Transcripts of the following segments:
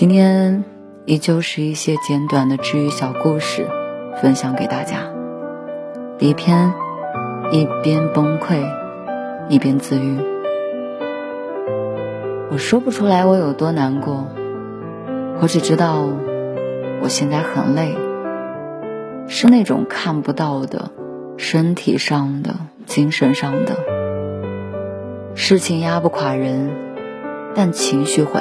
今天依旧是一些简短的治愈小故事，分享给大家。一篇，一边崩溃，一边自愈。我说不出来我有多难过，我只知道我现在很累，是那种看不到的，身体上的、精神上的。事情压不垮人，但情绪会。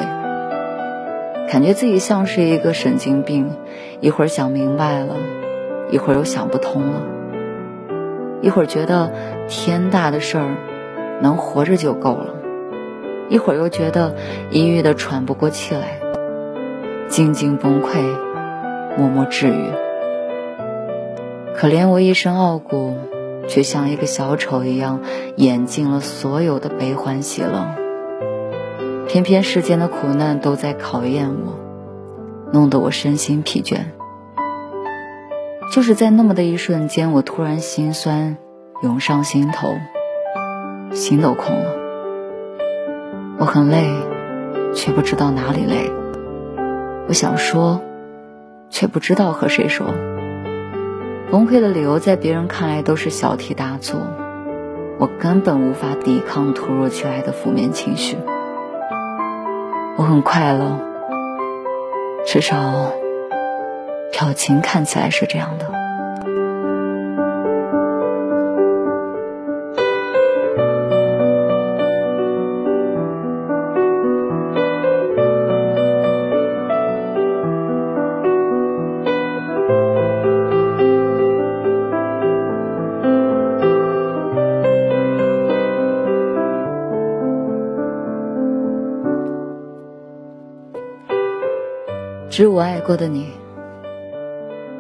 感觉自己像是一个神经病，一会儿想明白了，一会儿又想不通了，一会儿觉得天大的事儿能活着就够了，一会儿又觉得阴郁的喘不过气来，静静崩溃，默默治愈。可怜我一身傲骨，却像一个小丑一样演尽了所有的悲欢喜乐。偏偏世间的苦难都在考验我，弄得我身心疲倦。就是在那么的一瞬间，我突然心酸涌上心头，心都空了。我很累，却不知道哪里累。我想说，却不知道和谁说。崩溃的理由在别人看来都是小题大做，我根本无法抵抗突如其来的负面情绪。我很快乐，至少表情看起来是这样的。知我爱过的你。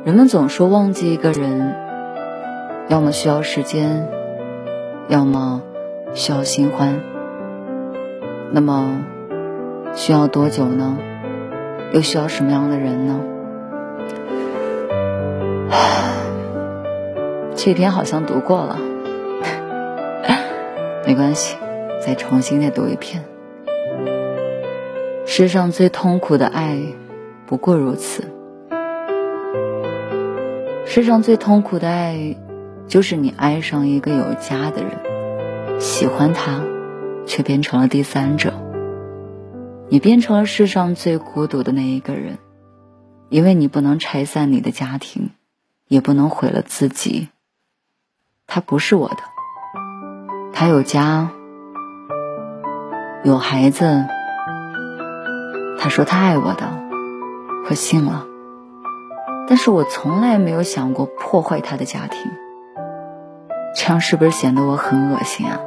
人们总说忘记一个人，要么需要时间，要么需要新欢。那么，需要多久呢？又需要什么样的人呢？这篇好像读过了，没关系，再重新再读一遍。世上最痛苦的爱。不过如此。世上最痛苦的爱，就是你爱上一个有家的人，喜欢他，却变成了第三者。你变成了世上最孤独的那一个人，因为你不能拆散你的家庭，也不能毁了自己。他不是我的，他有家，有孩子。他说他爱我的。我信了，但是我从来没有想过破坏他的家庭，这样是不是显得我很恶心啊？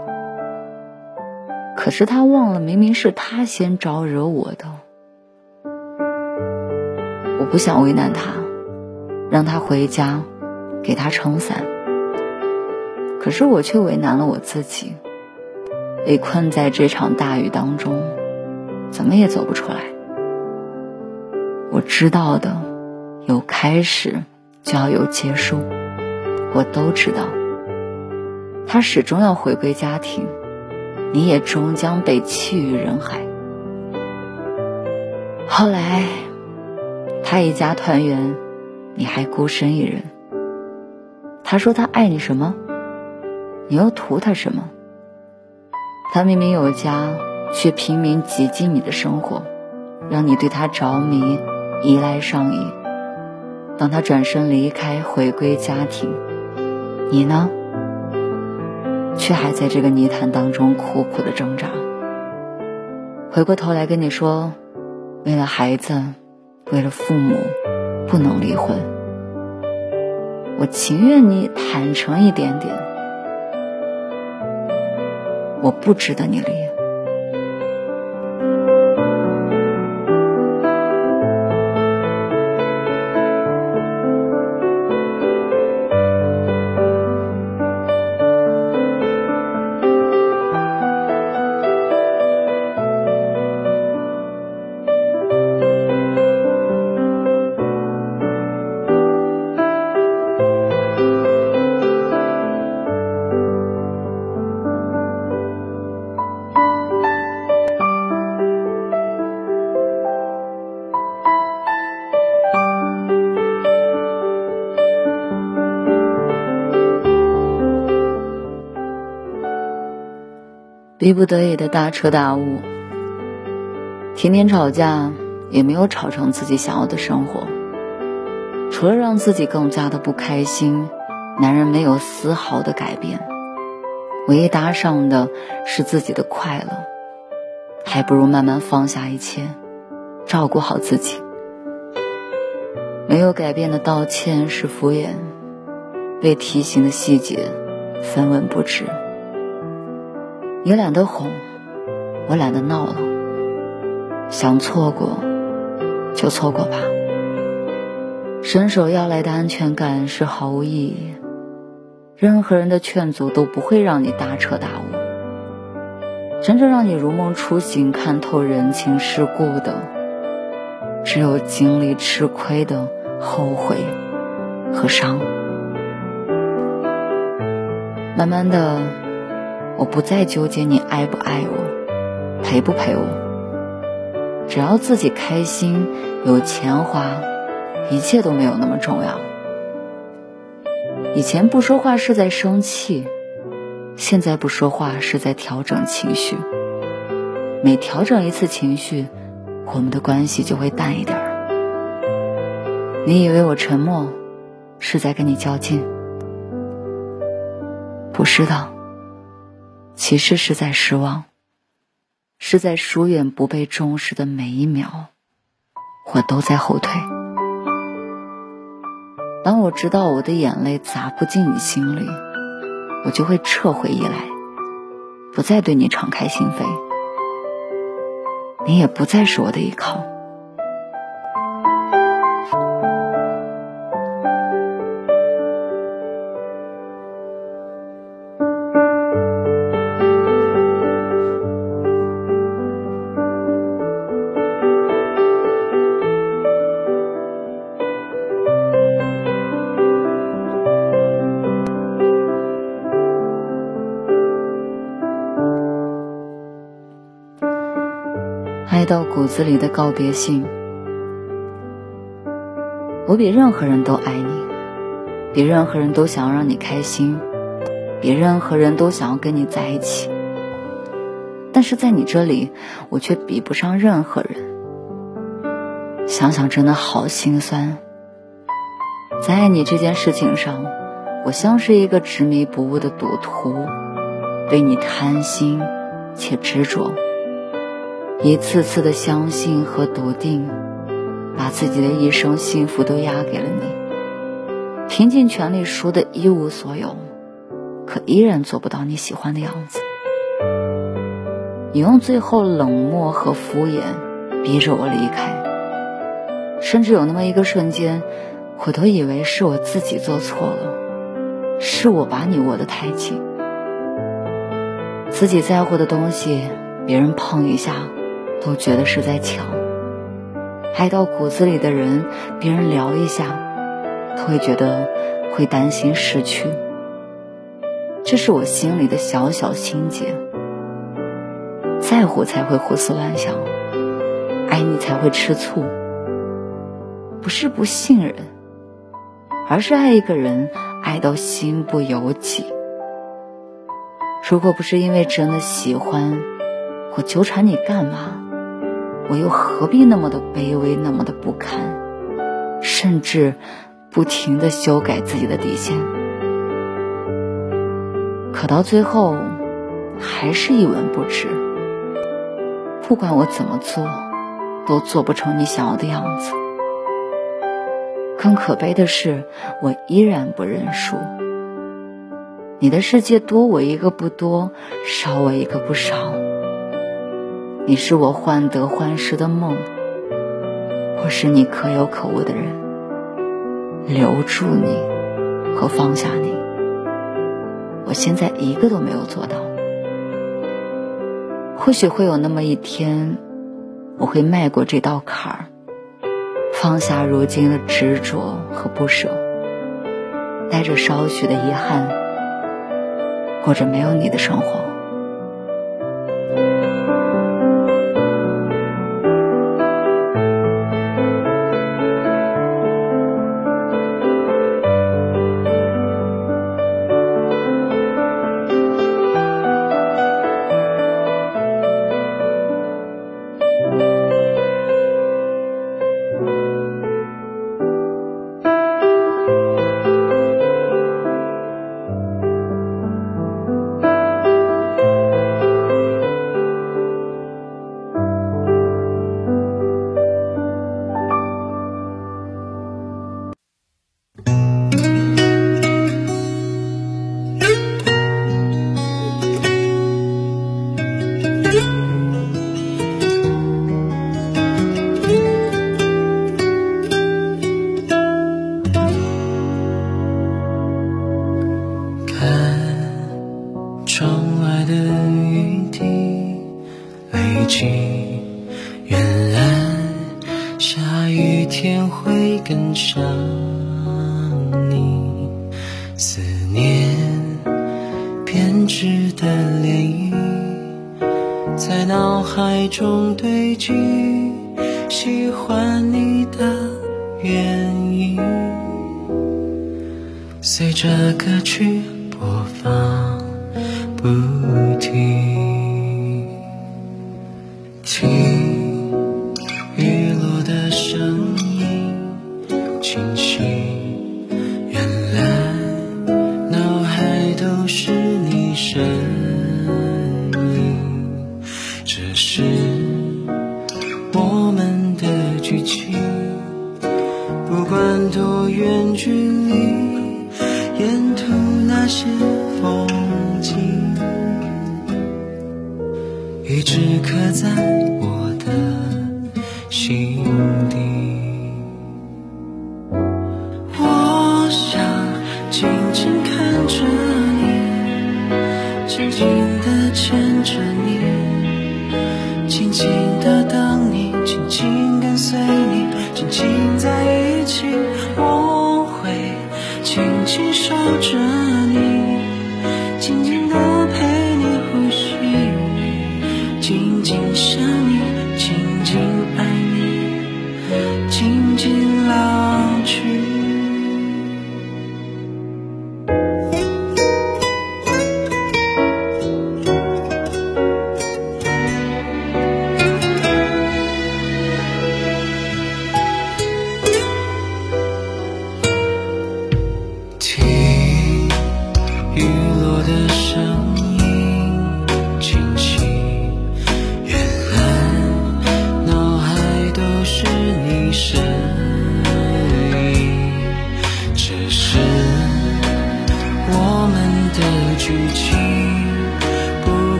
可是他忘了，明明是他先招惹我的，我不想为难他，让他回家，给他撑伞，可是我却为难了我自己，被困在这场大雨当中，怎么也走不出来。我知道的，有开始就要有结束，我都知道。他始终要回归家庭，你也终将被弃于人海。后来，他一家团圆，你还孤身一人。他说他爱你什么？你又图他什么？他明明有家，却拼命挤进你的生活，让你对他着迷。依赖上瘾，当他转身离开，回归家庭，你呢？却还在这个泥潭当中苦苦的挣扎。回过头来跟你说，为了孩子，为了父母，不能离婚。我情愿你坦诚一点点。我不值得你离。逼不得已的大彻大悟，天天吵架也没有吵成自己想要的生活，除了让自己更加的不开心，男人没有丝毫的改变，唯一搭上的是自己的快乐，还不如慢慢放下一切，照顾好自己。没有改变的道歉是敷衍，被提醒的细节分文不值。你懒得哄，我懒得闹了。想错过，就错过吧。伸手要来的安全感是毫无意义。任何人的劝阻都不会让你大彻大悟。真正让你如梦初醒、看透人情世故的，只有经历吃亏的后悔和伤。慢慢的。我不再纠结你爱不爱我，陪不陪我，只要自己开心，有钱花，一切都没有那么重要。以前不说话是在生气，现在不说话是在调整情绪。每调整一次情绪，我们的关系就会淡一点儿。你以为我沉默是在跟你较劲？不是的。其实是在失望，是在疏远不被重视的每一秒，我都在后退。当我知道我的眼泪砸不进你心里，我就会撤回依赖，不再对你敞开心扉，你也不再是我的依靠。爱到骨子里的告别信。我比任何人都爱你，比任何人都想要让你开心，比任何人都想要跟你在一起。但是在你这里，我却比不上任何人。想想真的好心酸。在爱你这件事情上，我像是一个执迷不悟的赌徒，对你贪心且执着。一次次的相信和笃定，把自己的一生幸福都押给了你，拼尽全力输得一无所有，可依然做不到你喜欢的样子。你用最后冷漠和敷衍逼着我离开，甚至有那么一个瞬间，我都以为是我自己做错了，是我把你握得太紧，自己在乎的东西，别人碰一下。都觉得是在抢，爱到骨子里的人，别人聊一下，都会觉得会担心失去。这是我心里的小小心结。在乎才会胡思乱想，爱你才会吃醋。不是不信任，而是爱一个人爱到心不由己。如果不是因为真的喜欢，我纠缠你干嘛？我又何必那么的卑微，那么的不堪，甚至不停的修改自己的底线？可到最后，还是一文不值。不管我怎么做，都做不成你想要的样子。更可悲的是，我依然不认输。你的世界多我一个不多，少我一个不少。你是我患得患失的梦，我是你可有可无的人。留住你和放下你，我现在一个都没有做到。或许会有那么一天，我会迈过这道坎儿，放下如今的执着和不舍，带着少许的遗憾，过着没有你的生活。原来下雨天会更想你，思念编织的涟漪在脑海中堆积，喜欢你的原因，随着歌曲播放不听雨落的声音，清晰。原来脑海都是你身影，这是我们的剧情。不管多远距离，沿途那些风景。一直刻在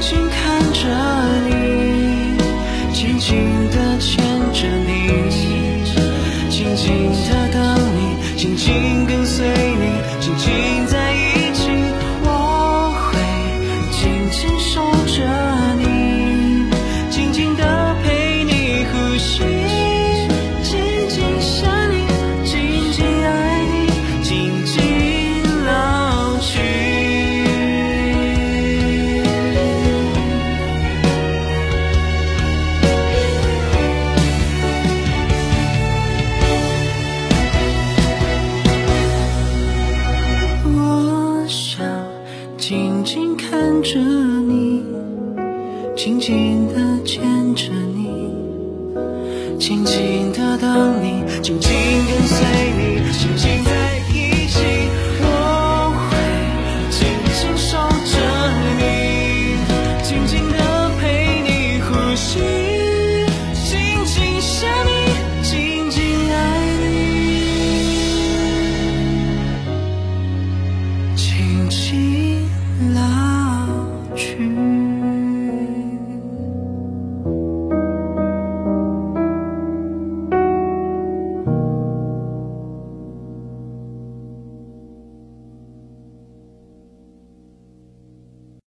静看着你，静静的牵着你，静静的等你，静静